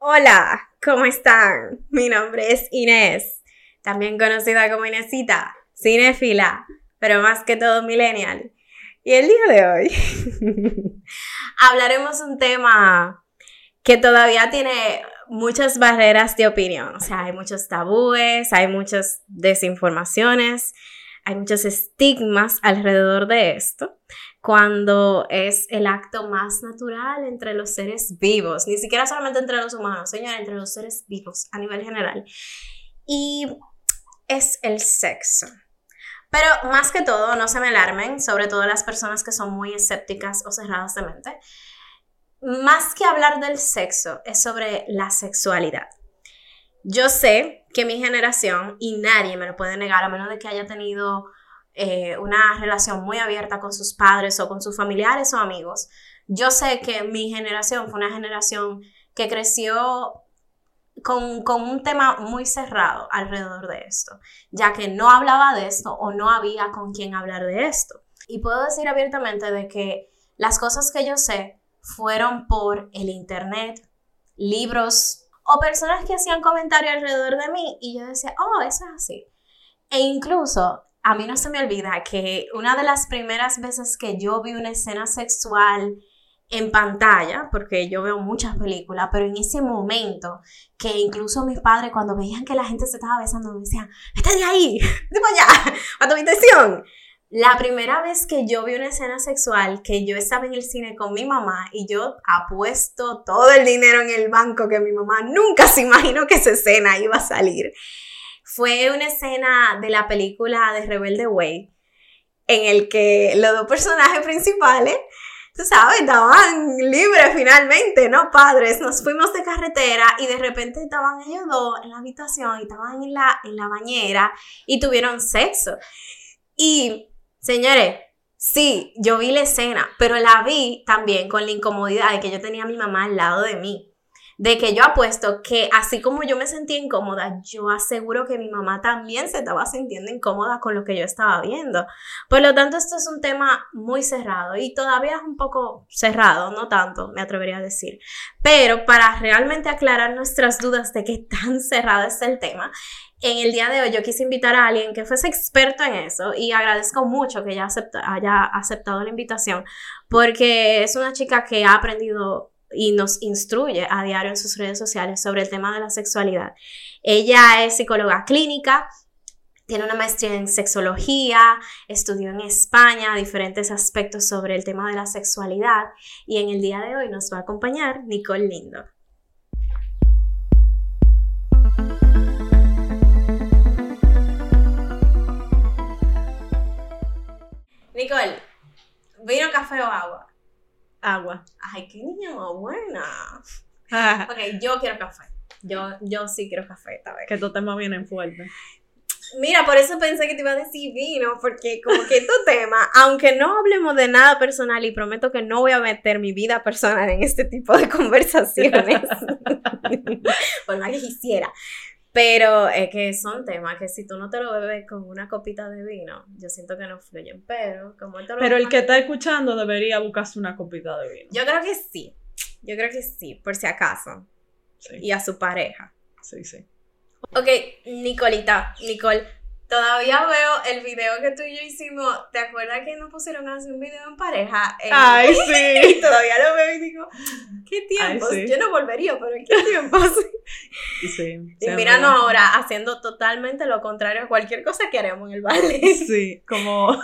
Hola, ¿cómo están? Mi nombre es Inés, también conocida como Inesita, cinéfila, pero más que todo millennial. Y el día de hoy hablaremos un tema que todavía tiene muchas barreras de opinión. O sea, hay muchos tabúes, hay muchas desinformaciones, hay muchos estigmas alrededor de esto, cuando es el acto más natural entre los seres vivos, ni siquiera solamente entre los humanos, señora, entre los seres vivos a nivel general. Y es el sexo. Pero más que todo, no se me alarmen, sobre todo las personas que son muy escépticas o cerradas de mente. Más que hablar del sexo, es sobre la sexualidad. Yo sé que mi generación, y nadie me lo puede negar, a menos de que haya tenido eh, una relación muy abierta con sus padres o con sus familiares o amigos, yo sé que mi generación fue una generación que creció con, con, un tema muy cerrado alrededor de esto, ya que no hablaba de esto o no había con quien hablar de esto. Y puedo decir abiertamente de que las cosas que yo sé fueron por el internet, libros o personas que hacían comentarios alrededor de mí y yo decía, oh, eso es así. E incluso a mí no se me olvida que una de las primeras veces que yo vi una escena sexual en pantalla, porque yo veo muchas películas, pero en ese momento que incluso mis padres cuando veían que la gente se estaba besando me decían, vete de ahí, para allá, a tu habitación. La primera vez que yo vi una escena sexual, que yo estaba en el cine con mi mamá y yo apuesto todo el dinero en el banco que mi mamá nunca se imaginó que esa escena iba a salir, fue una escena de la película de Rebelde Way, en el que los dos personajes principales sabes, estaban libres finalmente, ¿no? Padres, nos fuimos de carretera y de repente estaban ellos dos en la habitación y estaban en la, en la bañera y tuvieron sexo. Y, señores, sí, yo vi la escena, pero la vi también con la incomodidad de que yo tenía a mi mamá al lado de mí de que yo apuesto que así como yo me sentía incómoda, yo aseguro que mi mamá también se estaba sintiendo incómoda con lo que yo estaba viendo. Por lo tanto, esto es un tema muy cerrado y todavía es un poco cerrado, no tanto, me atrevería a decir. Pero para realmente aclarar nuestras dudas de qué tan cerrado es el tema, en el día de hoy yo quise invitar a alguien que fuese experto en eso y agradezco mucho que ella haya aceptado la invitación porque es una chica que ha aprendido y nos instruye a diario en sus redes sociales sobre el tema de la sexualidad. Ella es psicóloga clínica, tiene una maestría en sexología, estudió en España diferentes aspectos sobre el tema de la sexualidad y en el día de hoy nos va a acompañar Nicole Lindo. Nicole, ¿vino café o agua? Agua. Ay, qué niña más buena. ok, yo quiero café. Yo, yo sí quiero café esta vez. Que estos temas vienen fuertes. Mira, por eso pensé que te iba a decir vino, porque como que estos temas, aunque no hablemos de nada personal y prometo que no voy a meter mi vida personal en este tipo de conversaciones, por más que quisiera, pero es que son temas que si tú no te lo bebes con una copita de vino, yo siento que no fluyen. Pero como esto Pero el que está escuchando debería buscarse una copita de vino. Yo creo que sí. Yo creo que sí, por si acaso. Sí. Y a su pareja. Sí, sí. Ok, Nicolita, Nicole, Todavía veo el video que tú y yo hicimos. ¿Te acuerdas que nos pusieron a hacer un video en pareja? Ay, sí. todavía lo veo y digo, ¿qué tiempos? Yo no volvería, pero ¿qué tiempos? sí. Y míranos ahora haciendo totalmente lo contrario a cualquier cosa que haremos en el baile. Sí, como...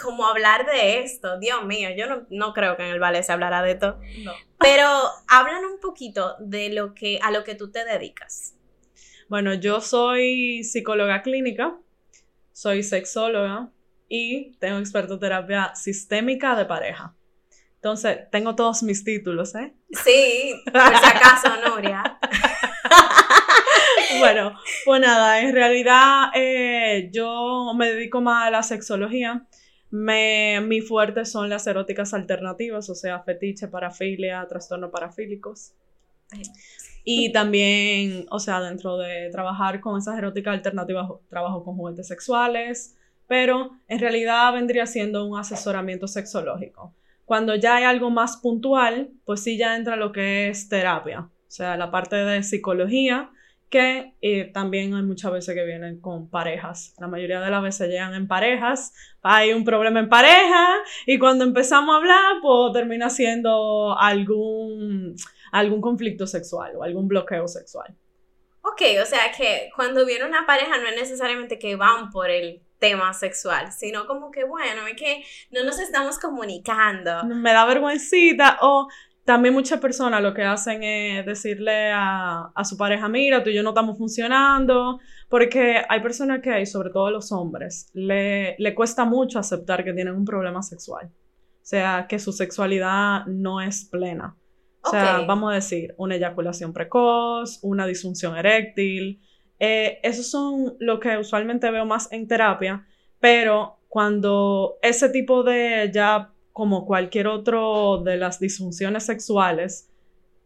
Como hablar de esto, Dios mío, yo no, no creo que en el ballet se hablará de esto. No. Pero hablan un poquito de lo que, a lo que tú te dedicas. Bueno, yo soy psicóloga clínica soy sexóloga y tengo expertoterapia sistémica de pareja. Entonces, tengo todos mis títulos, ¿eh? Sí, por si acaso, Nuria. bueno, pues nada, en realidad eh, yo me dedico más a la sexología. Me, mi fuerte son las eróticas alternativas, o sea, fetiche, parafilia, trastorno parafílicos. Y también, o sea, dentro de trabajar con esas eróticas alternativas, trabajo con juguetes sexuales, pero en realidad vendría siendo un asesoramiento sexológico. Cuando ya hay algo más puntual, pues sí ya entra lo que es terapia, O sea, la parte de psicología, que eh, también hay muchas veces que vienen con parejas. La mayoría de las veces llegan en parejas, hay un problema en pareja y cuando empezamos a hablar, pues termina siendo algún, algún conflicto sexual o algún bloqueo sexual. Ok, o sea que cuando viene una pareja no es necesariamente que van por el tema sexual, sino como que, bueno, es que no nos estamos comunicando. Me da vergüencita o también muchas personas lo que hacen es decirle a, a, su pareja, mira, tú y yo no estamos funcionando, porque hay personas que, y sobre todo los hombres, le, le cuesta mucho aceptar que tienen un problema sexual. O sea, que su sexualidad no es plena. O sea, vamos a decir, una eyaculación precoz, una disfunción eréctil. Eh, esos son lo que usualmente veo más en terapia, pero cuando ese tipo de, ya como cualquier otro de las disfunciones sexuales,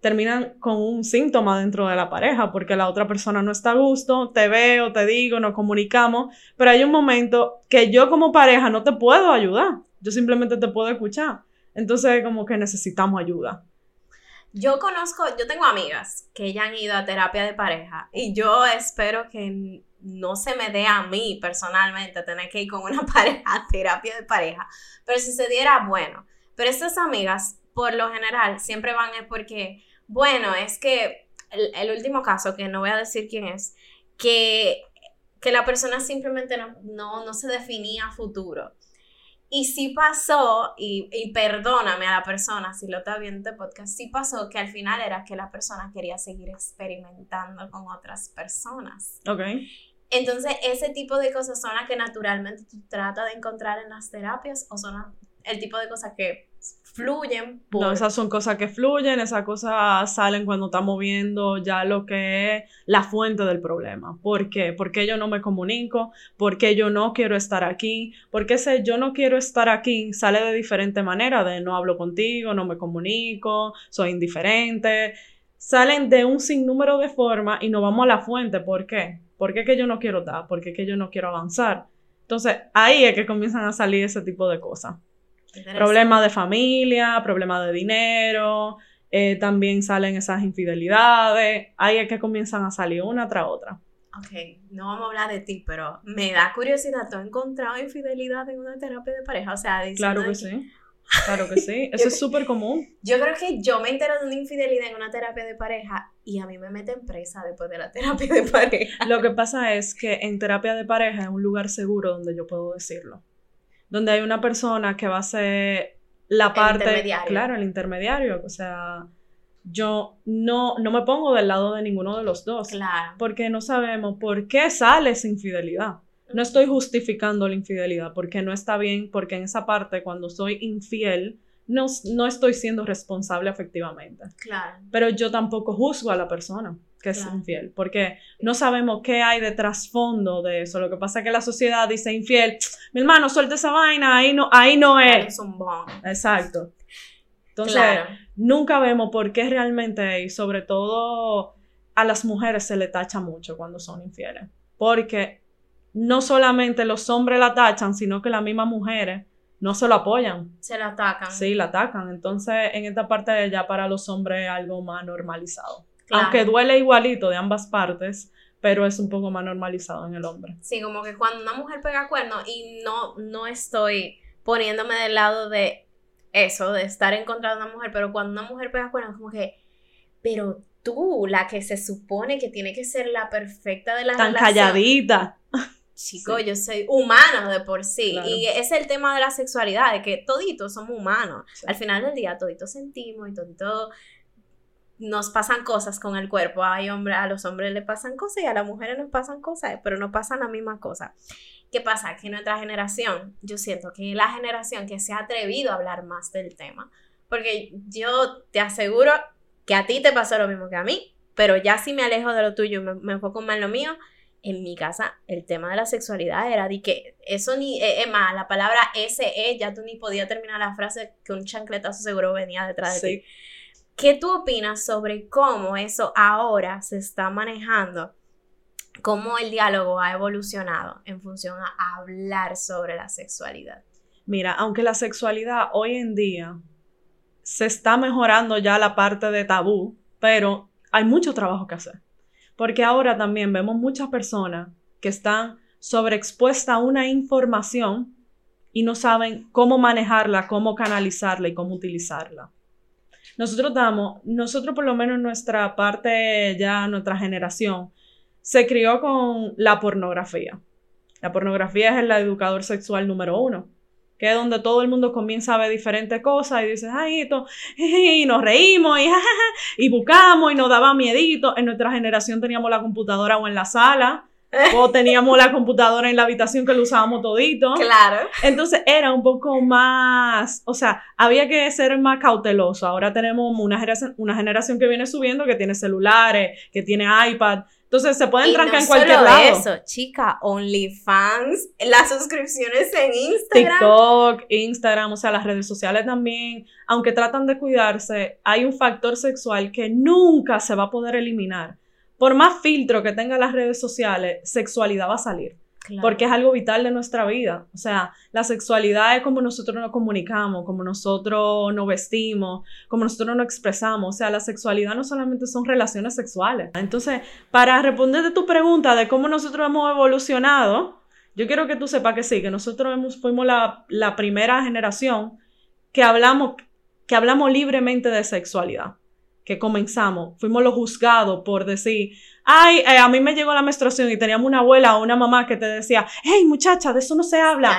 terminan con un síntoma dentro de la pareja, porque la otra persona no está a gusto, te veo, te digo, nos comunicamos, pero hay un momento que yo como pareja no te puedo ayudar, yo simplemente te puedo escuchar. Entonces, como que necesitamos ayuda. Yo conozco, yo tengo amigas que ya han ido a terapia de pareja y yo espero que no se me dé a mí personalmente tener que ir con una pareja a terapia de pareja, pero si se diera, bueno. Pero estas amigas, por lo general, siempre van es porque, bueno, es que el, último caso, que no voy a decir quién es, que, que la persona simplemente no, no, no se definía futuro. Y sí pasó, y, y, perdóname a la persona si lo está viendo este podcast, sí pasó que al final era que la persona quería seguir experimentando con otras personas. Ok. Entonces, ese tipo de cosas son las que naturalmente tú tratas de encontrar en las terapias o son el tipo de cosas que fluyen. No, esas son cosas que fluyen, esas cosas salen cuando estamos viendo ya lo que es la fuente del problema. ¿Por qué? ¿Por qué yo no me comunico? ¿Por qué yo no quiero estar aquí? Porque ese yo no quiero estar aquí sale de diferente manera, de no hablo contigo, no me comunico, soy indiferente. Salen de un sinnúmero de formas y nos vamos a la fuente. ¿Por qué? ¿Por qué que yo no quiero dar? ¿Por qué que yo no quiero avanzar? Entonces, ahí es que comienzan a salir ese tipo de cosas. Problemas de familia, problemas de dinero, eh, también salen esas infidelidades, ahí es que comienzan a salir una tras otra. Ok, no vamos a hablar de ti, pero me da curiosidad, ¿tú has encontrado infidelidad en una terapia de pareja? O sea, Claro que, sí. Claro que sí, eso es súper común. Yo creo que yo me entero de una infidelidad en una terapia de pareja y a mí me meten presa después de la terapia de pareja. Lo que pasa es que en terapia de pareja es un lugar seguro donde yo puedo decirlo donde hay una persona que va a ser la parte, claro, el intermediario, o sea, yo no, no me pongo del lado de ninguno de los dos, claro. porque no sabemos por qué sale esa infidelidad. No estoy justificando la infidelidad, porque no está bien, porque en esa parte, cuando soy infiel, no, no estoy siendo responsable efectivamente. Claro. Pero yo tampoco juzgo a la persona que es infiel, porque no sabemos qué hay de trasfondo de eso. Lo que pasa es que la sociedad dice infiel, mi hermano, suelta esa vaina, ahí no, ahí no es. Exacto. Entonces, nunca vemos por qué realmente, y sobre todo a las mujeres se le tacha mucho cuando son infieles, porque no solamente los hombres la tachan, sino que las mismas mujeres no se lo apoyan. Se la atacan. Sí, la atacan. Entonces, en esta parte ya para los hombres es algo más normalizado. Aunque duele igualito de ambas partes, pero es un poco más normalizado en el hombre. Sí, como que cuando una mujer pega cuernos, y no, no estoy poniéndome del lado de eso, de estar en contra de una mujer, pero cuando una mujer pega cuernos, como que, pero tú, la que se supone que tiene que ser la perfecta de la Tan calladita. Chico, yo soy humano de por sí. Y es el tema de la sexualidad, de que toditos somos humanos. Al final del día, toditos sentimos y toditos nos pasan cosas con el cuerpo. Hay hombre, a los hombres le pasan cosas y a las mujeres nos pasan cosas, pero no pasan la misma cosa. ¿Qué pasa? Que nuestra generación, yo siento que la generación que se ha atrevido a hablar más del tema, porque yo te aseguro que a ti te pasó lo mismo que a mí, pero ya si me alejo de lo tuyo, me, me enfoco más en lo mío, en mi casa el tema de la sexualidad era de que eso ni, eh, es más, la palabra SE, ya tú ni podías terminar la frase que un chancletazo seguro venía detrás de ti. ¿Qué tú opinas sobre cómo eso ahora se está manejando? ¿Cómo el diálogo ha evolucionado en función a hablar sobre la sexualidad? Mira, aunque la sexualidad hoy en día se está mejorando ya la parte de tabú, pero hay mucho trabajo que hacer. Porque ahora también vemos muchas personas que están sobreexpuestas a una información y no saben cómo manejarla, cómo canalizarla y cómo utilizarla. Nosotros damos, nosotros por lo menos nuestra parte, ya nuestra generación, se crió con la pornografía. La pornografía es el educador sexual número uno, que es donde todo el mundo comienza a ver diferentes cosas y dice, ay, esto, y nos reímos y, y buscamos y nos daba miedito. En nuestra generación teníamos la computadora o en la sala o teníamos la computadora en la habitación que lo usábamos todito. Claro. Entonces era un poco más, o sea, había que ser más cauteloso. Ahora tenemos una generación, una generación que viene subiendo que tiene celulares, que tiene iPad. Entonces se pueden trancar en cualquier solo lado. eso, chica, OnlyFans, las suscripciones en Instagram. TikTok, Instagram, o sea, las redes sociales también, aunque tratan de cuidarse, hay un factor sexual que nunca se va a poder eliminar por más filtro que tengan las redes sociales, sexualidad va a salir. Porque es algo vital de nuestra vida. O sea, la sexualidad es como nosotros nos comunicamos, como nosotros nos vestimos, como nosotros nos expresamos. O sea, la sexualidad no solamente son relaciones sexuales. Entonces, para responder de tu pregunta de cómo nosotros hemos evolucionado, yo quiero que tú sepas que sí, que nosotros hemos, fuimos la, la primera generación que hablamos, que hablamos libremente de sexualidad que comenzamos, fuimos los juzgados por decir, ay, eh, a mí me llegó la menstruación y teníamos una abuela o una mamá que te decía, hey muchacha, de eso no se habla.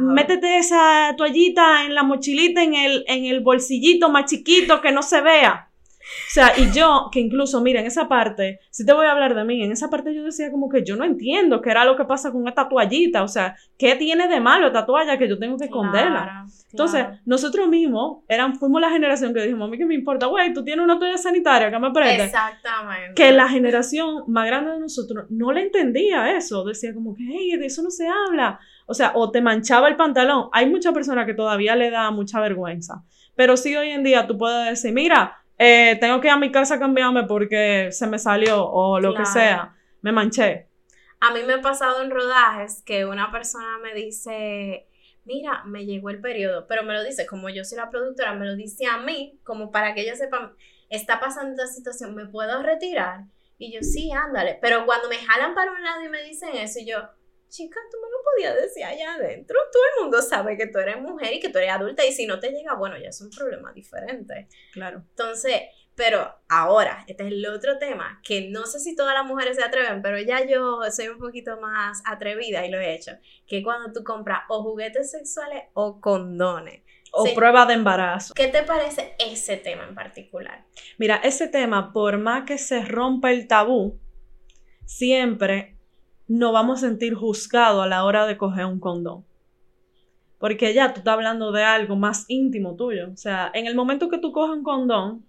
Métete esa toallita en la mochilita, en el, en el bolsillito más chiquito que no se vea. O sea, y yo, que incluso, mira, en esa parte, si te voy a hablar de mí, en esa parte yo decía como que yo no entiendo qué era lo que pasa con esta toallita, o sea, ¿qué tiene de malo esta toalla que yo tengo que esconderla? Entonces, nosotros mismos eran, fuimos la generación que dijimos, a mí que me importa, güey, tú tienes una toalla sanitaria, que me prende? Exactamente. Que la generación más grande de nosotros no le entendía eso, decía como que, hey, de eso no se habla. O sea, o te manchaba el pantalón. Hay muchas personas que todavía le da mucha vergüenza. Pero sí hoy en día tú puedes decir, mira, eh, tengo que ir a mi casa a cambiarme porque se me salió o lo que sea, me manché. A mí me ha pasado en rodajes que una persona me dice, mira, me llegó el periodo, pero me lo dice, como yo soy la productora, me lo dice a mí, como para que ellos sepan, está pasando esta situación, ¿me puedo retirar? Y yo, sí, ándale, pero cuando me jalan para un lado y me dicen eso, yo, chica, tú me lo podías decir allá adentro. Todo el mundo sabe que tú eres mujer y que tú eres adulta y si no te llega, bueno, ya es un problema diferente. Claro. Entonces, pero ahora, este es el otro tema, que no sé si todas las mujeres se atreven, pero ya yo soy un poquito más atrevida y lo he hecho, que cuando tú compras o juguetes sexuales o condones. O prueba de embarazo. ¿Qué te parece ese tema en particular? Mira, ese tema, por más que se rompa el tabú, siempre no vamos a sentir juzgado a la hora de coger un condón. Porque ya tú estás hablando de algo más íntimo tuyo. O sea, en el momento que tú coges un condón,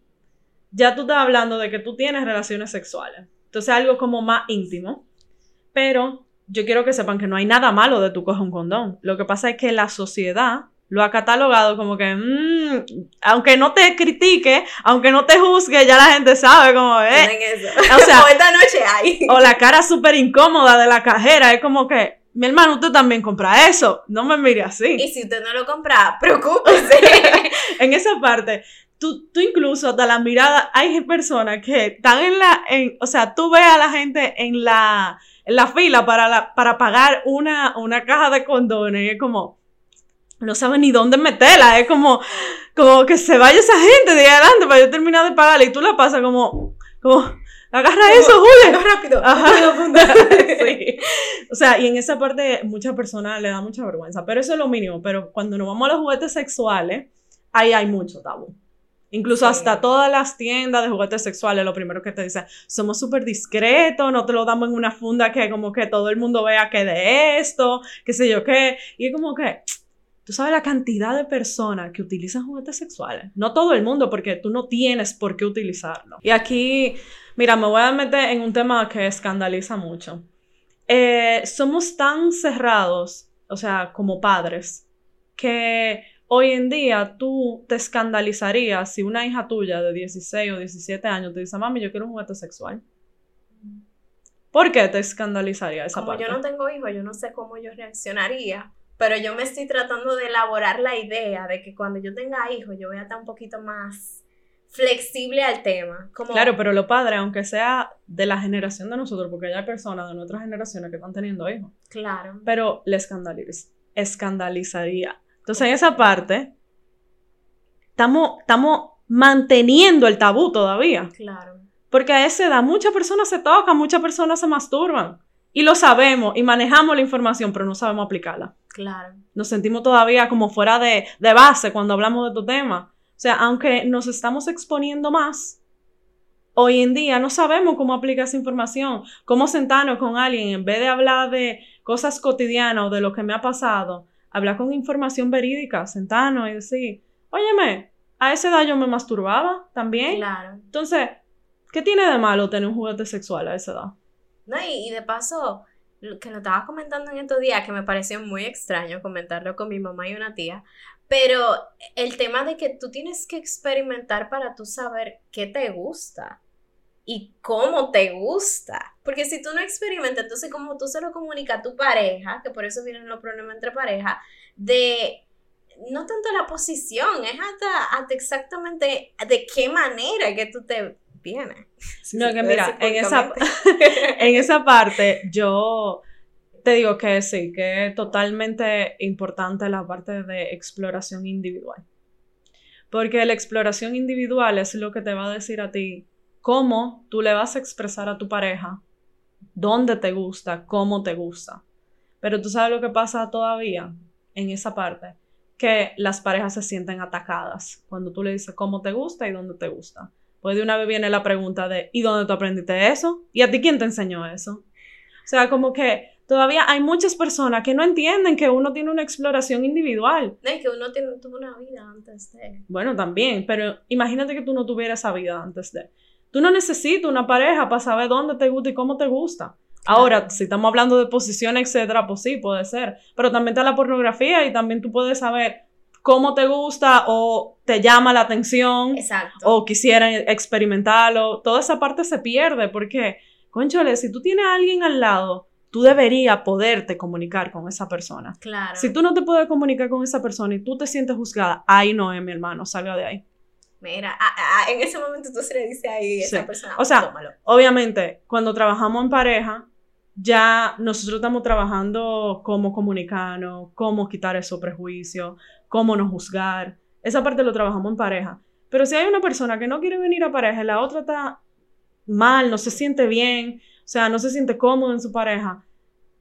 ya tú estás hablando de que tú tienes relaciones sexuales. Entonces, algo como más íntimo. Pero yo quiero que sepan que no hay nada malo de tú coger un condón. Lo que pasa es que la sociedad lo ha catalogado como que, mm, aunque no te critique, aunque no te juzgue, ya la gente sabe cómo es. O sea, esta noche hay. O la cara súper incómoda de la cajera, es como que, mi hermano, usted también compra eso, no me mire así. Y si usted no lo compra, preocúpese. en esa parte, tú, tú incluso hasta la mirada, hay personas que están en la, en, o sea, tú ves a la gente en la, en la fila para, la, para pagar una, una caja de condones y es como, no sabe ni dónde meterla. Es como, como que se vaya esa gente de adelante para yo terminar de pagarla y tú la pasas como, como, agarra eso, Julio. rápido. sí. O sea, y en esa parte muchas personas le da mucha vergüenza, pero eso es lo mínimo. Pero cuando nos vamos a los juguetes sexuales, ahí hay mucho tabú. Incluso hasta todas las tiendas de juguetes sexuales, lo primero que te dicen, somos súper discretos, no te lo damos en una funda que como que todo el mundo vea que de esto, qué sé yo qué. Y es como que, Tú sabes la cantidad de personas que utilizan juguetes sexuales. No todo el mundo, porque tú no tienes por qué utilizarlo. Y aquí, mira, me voy a meter en un tema que escandaliza mucho. Eh, somos tan cerrados, o sea, como padres, que hoy en día tú te escandalizarías si una hija tuya de 16 o 17 años te dice, mami, yo quiero un juguete sexual. ¿Por qué te escandalizaría esa Como parte? yo no tengo hijos, yo no sé cómo yo reaccionaría pero yo me estoy tratando de elaborar la idea de que cuando yo tenga hijos yo voy a estar un poquito más flexible al tema. Como, Claro, pero lo padre, aunque sea de la generación de nosotros, porque hay personas de nuestras generaciones que están teniendo hijos, Claro. pero le escandaliz- escandalizaría. Entonces, en esa parte, estamos, estamos manteniendo el tabú todavía. Claro. Porque a esa edad muchas personas se tocan, muchas personas se masturban. Y lo sabemos y manejamos la información, pero no sabemos aplicarla. Claro. Nos sentimos todavía como fuera de, de base cuando hablamos de estos temas. O sea, aunque nos estamos exponiendo más, hoy en día no sabemos cómo aplicar esa información, cómo sentarnos con alguien en vez de hablar de cosas cotidianas o de lo que me ha pasado, hablar con información verídica, sentarnos y decir, óyeme, a esa edad yo me masturbaba también. Claro. Entonces, ¿qué tiene de malo tener un juguete sexual a esa edad? No, y, y de paso, lo que lo estaba comentando en estos días, que me pareció muy extraño comentarlo con mi mamá y una tía, pero el tema de que tú tienes que experimentar para tú saber qué te gusta y cómo te gusta. Porque si tú no experimentas, entonces como tú se lo comunicas a tu pareja, que por eso vienen los problemas entre pareja, de no tanto la posición, es hasta, hasta exactamente de qué manera que tú te vienes. Si No, que mira, en esa, en esa parte yo te digo que sí, que es totalmente importante la parte de exploración individual. Porque la exploración individual es lo que te va a decir a ti cómo tú le vas a expresar a tu pareja, dónde te gusta, cómo te gusta. Pero tú sabes lo que pasa todavía en esa parte, que las parejas se sienten atacadas cuando tú le dices cómo te gusta y dónde te gusta. Pues de una vez viene la pregunta de ¿y dónde tú aprendiste eso? ¿Y a ti quién te enseñó eso? O sea, como que todavía hay muchas personas que no entienden que uno tiene una exploración individual. No, y que uno tiene, tuvo una vida antes de. Bueno, también, pero imagínate que tú no tuvieras esa vida antes de. Tú no necesitas una pareja para saber dónde te gusta y cómo te gusta. Ahora, si estamos hablando de posición, etcétera, pues sí, puede ser. Pero también está la pornografía y también tú puedes saber cómo te gusta o te llama la atención Exacto. o quisieran experimentarlo. Toda esa parte se pierde porque, conchole, si tú tienes a alguien al lado, tú deberías poderte comunicar con esa persona. claro. Si tú no te puedes comunicar con esa persona y tú te sientes juzgada, ahí no es mi hermano, salga de ahí. Mira, ah, en ese momento tú se le dices ahí a esa persona. O sea, tómalo. Obviamente, cuando trabajamos en pareja, ya nosotros estamos trabajando cómo comunicarnos, cómo quitar esos prejuicios, cómo no juzgar. Esa parte lo trabajamos en pareja. Pero si hay una persona que no quiere venir a pareja y la otra está mal, no se siente bien, o sea, no se siente cómodo en su pareja,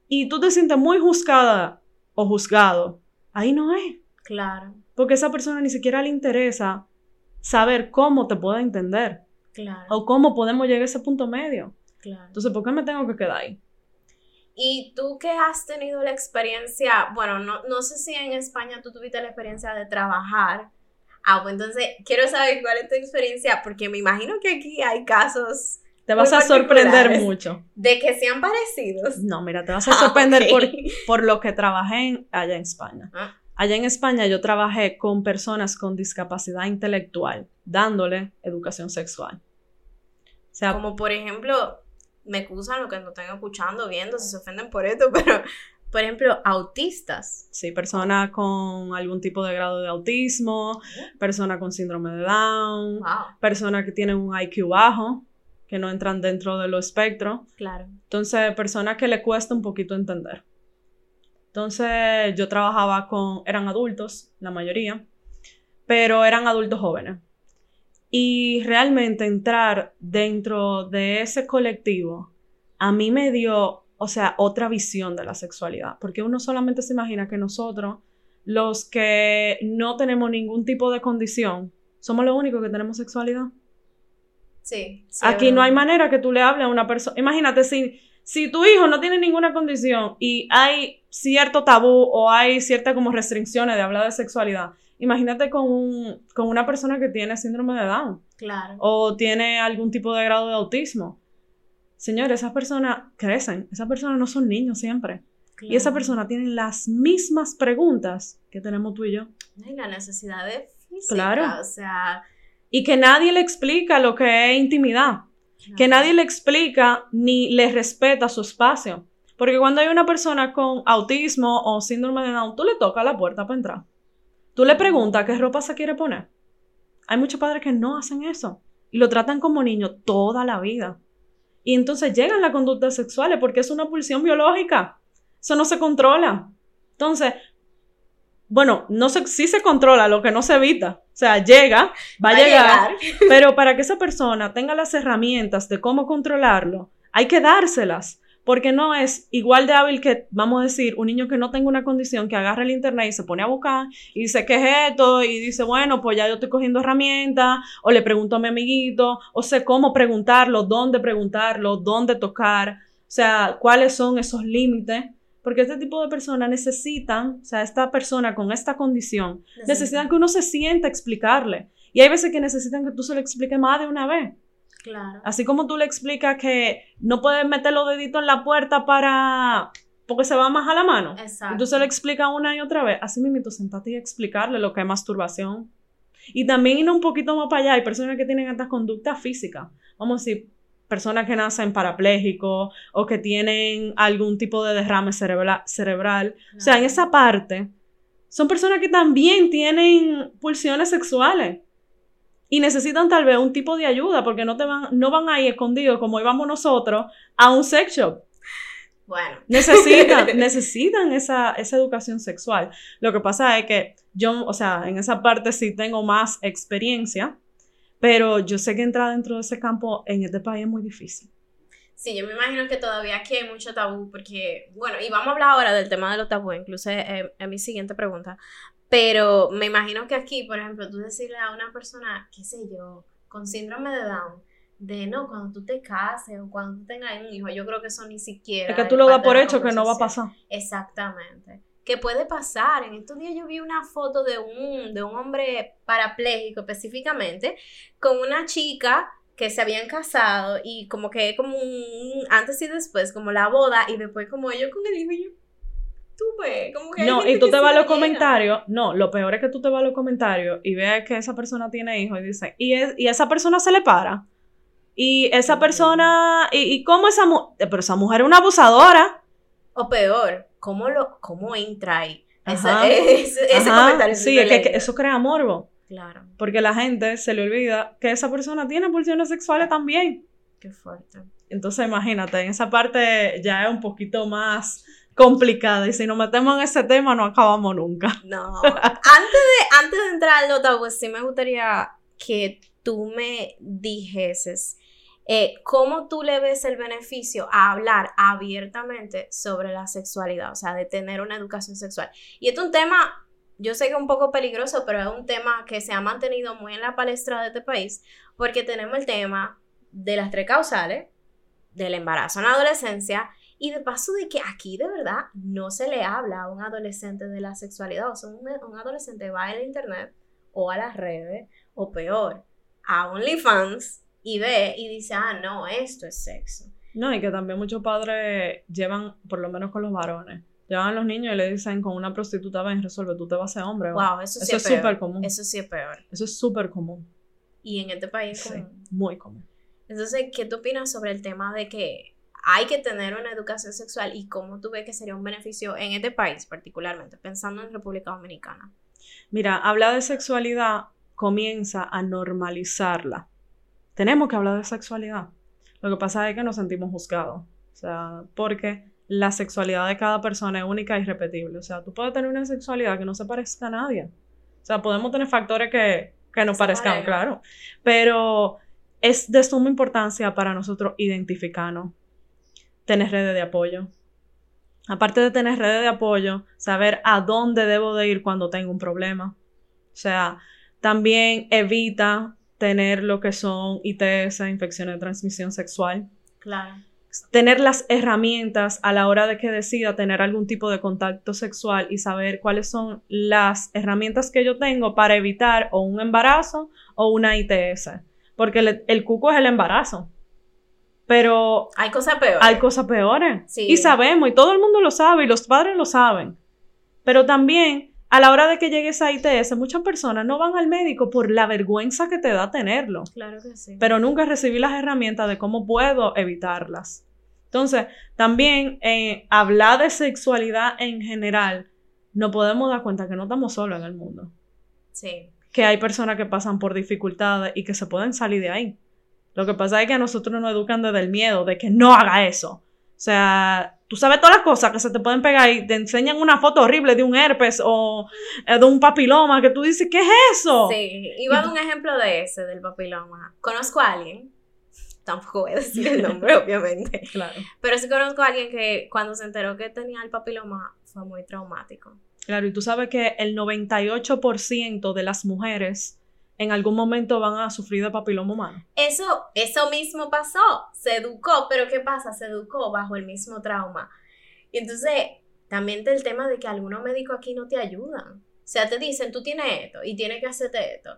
y tú te sientes muy juzgada o juzgado, ahí no es. Claro, Porque a esa persona ni siquiera le interesa saber cómo te puede entender claro, o cómo podemos llegar a ese punto medio. claro. Entonces, ¿por qué me tengo que quedar ahí? Y tú que has tenido la experiencia, bueno, no, no sé si en España tú tuviste la experiencia de trabajar. Ah, pues entonces quiero saber cuál es tu experiencia, porque me imagino que aquí hay casos Te vas a sorprender mucho. de que sean parecidos. No, mira, te vas a Ah, sorprender ok. por, por lo que trabajé en- allá en España. Ah. Allá en España yo trabajé con personas con discapacidad intelectual, dándole educación sexual. O sea, Como por ejemplo, me excusan lo que no están escuchando, viendo, si se ofenden por esto, pero por ejemplo, autistas. sí, personas con algún tipo de grado de autismo, personas con síndrome de Down, Wow, personas que tienen un IQ bajo, que no entran dentro de los espectros. claro. Entonces, personas que le cuesta un poquito entender. Entonces, yo trabajaba con, eran adultos, la mayoría, pero eran adultos jóvenes. Y realmente entrar dentro de ese colectivo, a mí me dio, o sea, otra visión de la sexualidad, porque uno solamente se imagina que nosotros, los que no tenemos ningún tipo de condición, somos los únicos que tenemos sexualidad. Sí. sí, Aquí no hay manera que tú le hables a una persona. Imagínate, si, si tu hijo no tiene ninguna condición y hay cierto tabú o hay ciertas como restricciones de hablar de sexualidad, imagínate con, un, con una persona que tiene síndrome de Down Claro. o tiene algún tipo de grado de autismo. Señores, esas personas crecen, esas personas no son niños siempre. Y esa persona tiene las mismas preguntas que tenemos tú y yo. Y la necesidad de física, Claro. o sea, Y que nadie le explica lo que es intimidad. que nadie le explica ni le respeta su espacio. Porque cuando hay una persona con autismo o síndrome de Down, tú le tocas la puerta para entrar. Tú le preguntas qué ropa se quiere poner. Hay muchos padres que no hacen eso y lo tratan como niño toda la vida. Y entonces llegan las conductas sexuales porque es una pulsión biológica. Eso no se controla. Entonces, bueno, no se, sí se controla, lo que no se evita. O sea, llega, va, a llegar, pero para que esa persona tenga las herramientas de cómo controlarlo, hay que dárselas porque no es igual de hábil que, vamos a decir, un niño que no tenga una condición, que agarra el internet y se pone a buscar y dice, ¿qué es esto? Y dice, bueno, pues ya yo estoy cogiendo herramientas, o le pregunto a mi amiguito, o sé cómo preguntarlo, dónde preguntarlo, dónde tocar, o sea, cuáles son esos límites. Porque este tipo de personas necesitan, o sea, esta persona con esta condición, necesitan que uno se sienta a explicarle. Y hay veces que necesitan que tú se lo expliques más de una vez. Claro. Así como tú le explicas que no puedes meter los deditos en la puerta para porque se va más a la mano. Exacto. Se lo explicas una y otra vez. Así mismo, sentate y explicarle lo que es masturbación. Y también ir un poquito más para allá. Hay personas que tienen estas conductas físicas. Vamos a decir, personas que nacen parapléjicos o que tienen algún tipo de derrame cerebral. O sea, en esa parte, son personas que también tienen pulsiones sexuales y necesitan tal vez un tipo de ayuda porque no, te van, no van ahí escondidos como íbamos nosotros a un sex shop. Bueno. Necesitan, necesitan esa, esa educación sexual. Lo que pasa es que yo, o sea, en esa parte sí tengo más experiencia, pero yo sé que entrar dentro de ese campo en este país es muy difícil. Sí, yo me imagino que todavía aquí hay mucho tabú porque, bueno, y vamos a hablar ahora del tema de los tabú, incluso es, mi siguiente pregunta, pero me imagino que aquí, por ejemplo, tú decirle a una persona, qué sé yo, con síndrome de Down, de no, cuando tú te cases o cuando tú tengas un hijo, yo creo que eso ni siquiera. Es que tú lo das por hecho que no va a pasar. Exactamente. ¿Qué puede pasar? En estos días yo vi una foto de un, de un hombre parapléjico específicamente con una chica que se habían casado y como que como un antes y después, como la boda y después como ellos con el hijo y yo, no, y tú te vas a los comentarios. No, lo peor es que tú te vas a los comentarios y ves que esa persona tiene hijos y dice, y, es, y esa persona se le para. Y esa persona, y, y cómo esa mujer, pero esa mujer es una abusadora. O peor, ¿cómo, lo, cómo entra ahí? ese, comentario. Sí, es que, eso crea morbo. Claro. Porque la gente se le olvida que esa persona tiene pulsiones sexuales también. Qué fuerte. Entonces, imagínate, en esa parte ya es un poquito más complicada y si nos metemos en ese tema no acabamos nunca. No. antes, de, antes de entrar al nota, pues sí me gustaría que tú me dijeses eh, cómo tú le ves el beneficio a hablar abiertamente sobre la sexualidad, o sea, de tener una educación sexual. Y es un tema, yo sé que es un poco peligroso, pero es un tema que se ha mantenido muy en la palestra de este país, porque tenemos el tema de las tres causales, del embarazo en la adolescencia y de paso de que aquí de verdad no se le habla a un adolescente de la sexualidad. O sea, un, adolescente va al internet o a las redes, o peor, a OnlyFans y ve y dice, ah, no, esto es sexo. No, y que también muchos padres llevan, por lo menos con los varones, llevan a los niños y le dicen con una prostituta, ven, resuelve, tú te vas a ser hombre. Wow, eso, sí es súper común. Eso sí es peor. Eso es súper común. Y en este país sí, muy común. Entonces, ¿qué tú opinas sobre el tema de que hay que tener una educación sexual y cómo tú ves que sería un beneficio en este país particularmente, pensando en República Dominicana? Mira, hablar de sexualidad comienza a normalizarla. Tenemos que hablar de sexualidad. Lo que pasa es que nos sentimos juzgados. O sea, porque la sexualidad de cada persona es única e irrepetible. O sea, tú puedes tener una sexualidad que no se parezca a nadie. O sea, podemos tener factores que, que nos parezcan, claro. Pero es de suma importancia para nosotros identificarnos tener redes de apoyo. Aparte de tener redes de apoyo, saber a dónde debo de ir cuando tengo un problema. O sea, también evita tener lo que son ITS, infecciones de transmisión sexual. Claro. Tener las herramientas a la hora de que decida tener algún tipo de contacto sexual y saber cuáles son las herramientas que yo tengo para evitar o un embarazo o una ITS. Porque el, el cuco es el embarazo. Pero... Hay cosas peores. Hay cosas peores. Y sabemos, y todo el mundo lo sabe, y los padres lo saben. Pero también, a la hora de que llegue esa ITS, muchas personas no van al médico por la vergüenza que te da tenerlo. Claro que sí. Pero nunca recibí las herramientas de cómo puedo evitarlas. Entonces, también eh, hablar de sexualidad en general, no podemos dar cuenta que no estamos solos en el mundo. Sí que hay personas que pasan por dificultades y que se pueden salir de ahí. Lo que pasa es que a nosotros nos educan desde el miedo de que no haga eso. O sea, tú sabes todas las cosas que se te pueden pegar y te enseñan una foto horrible de un herpes o eh, de un papiloma que tú dices, ¿qué es eso? Sí, iba a dar un ejemplo de ese, del papiloma. Conozco a alguien, tampoco voy a decir el nombre, obviamente, Claro. pero sí conozco a alguien que cuando se enteró que tenía el papiloma fue muy traumático. Claro, y tú sabes que el 98% de las mujeres en algún momento van a sufrir de papiloma humano. Eso, eso mismo pasó, se educó, pero ¿qué pasa? Se educó bajo el mismo trauma. Y entonces, también del tema de que algunos médicos aquí no te ayudan. O sea, te dicen, tú tienes esto y tienes que hacerte esto.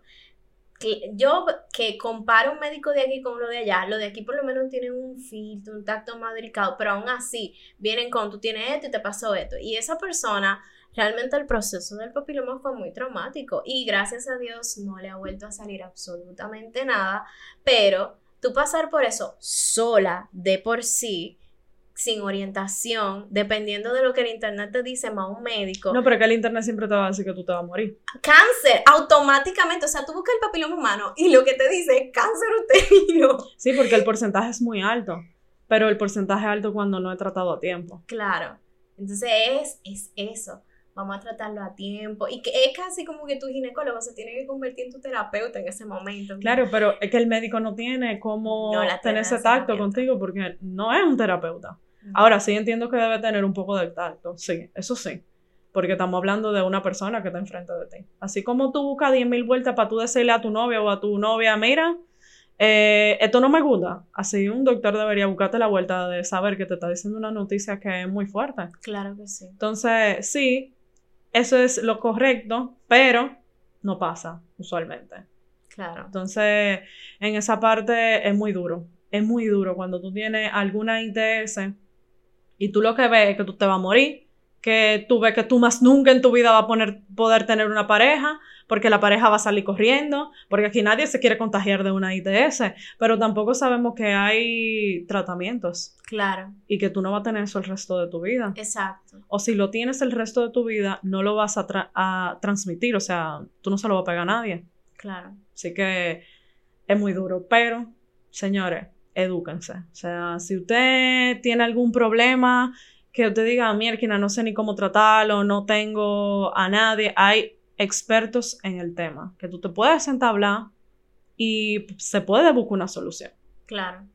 Que yo que comparo un médico de aquí con lo de allá, lo de aquí por lo menos tienen un filtro, un tacto más delicado, pero aún así vienen con, tú tienes esto y te pasó esto. Y esa persona, realmente el proceso del papiloma fue muy traumático y gracias a Dios no le ha vuelto a salir absolutamente nada, pero tú pasar por eso sola, de por sí, sin orientación, dependiendo de lo que el internet te dice, más un médico. No, pero que el internet siempre te va a decir que tú te vas a morir. Cáncer, automáticamente, o sea, tú buscas el papiloma humano y lo que te dice es cáncer uterino. Sí, porque el porcentaje es muy alto, pero el porcentaje es alto cuando no he tratado a tiempo. Claro, entonces es, es eso. Vamos a tratarlo a tiempo. Y que es casi como que tu ginecólogo se tiene que convertir en tu terapeuta en ese momento. Claro, pero es que el médico no tiene cómo No, tener ese tacto contigo porque no es un terapeuta. Ahora sí entiendo que debe tener un poco de tacto, sí, eso sí. Porque estamos hablando de una persona que está enfrente de ti. Así como tú buscas 10.000 vueltas para tú decirle a tu novia o a tu novia, mira, eh, esto no me gusta. Así un doctor debería buscarte la vuelta de saber que te está diciendo una noticia que es muy fuerte. Claro que sí. Entonces, sí, eso es lo correcto, pero no pasa usualmente. Claro. Entonces, en esa parte es muy duro. Es muy duro cuando tú tienes alguna ITS y tú lo que ves es que tú te vas a morir, que tú ves que tú más nunca en tu vida vas a poner, poder tener una pareja, porque la pareja va a salir corriendo, porque aquí nadie se quiere contagiar de una ITS, pero tampoco sabemos que hay tratamientos Claro. y que tú no vas a tener eso el resto de tu vida. Exacto. O si lo tienes el resto de tu vida, no lo vas a, tra- a transmitir, o sea, tú no se lo vas a pegar a nadie. Claro. Así que es muy duro, pero señores, edúquense. O sea, si usted tiene algún problema que usted diga, mierda, no sé ni cómo tratarlo, no tengo a nadie, hay expertos en el tema, que tú te puedes sentar a hablar y se puede buscar una solución. Claro.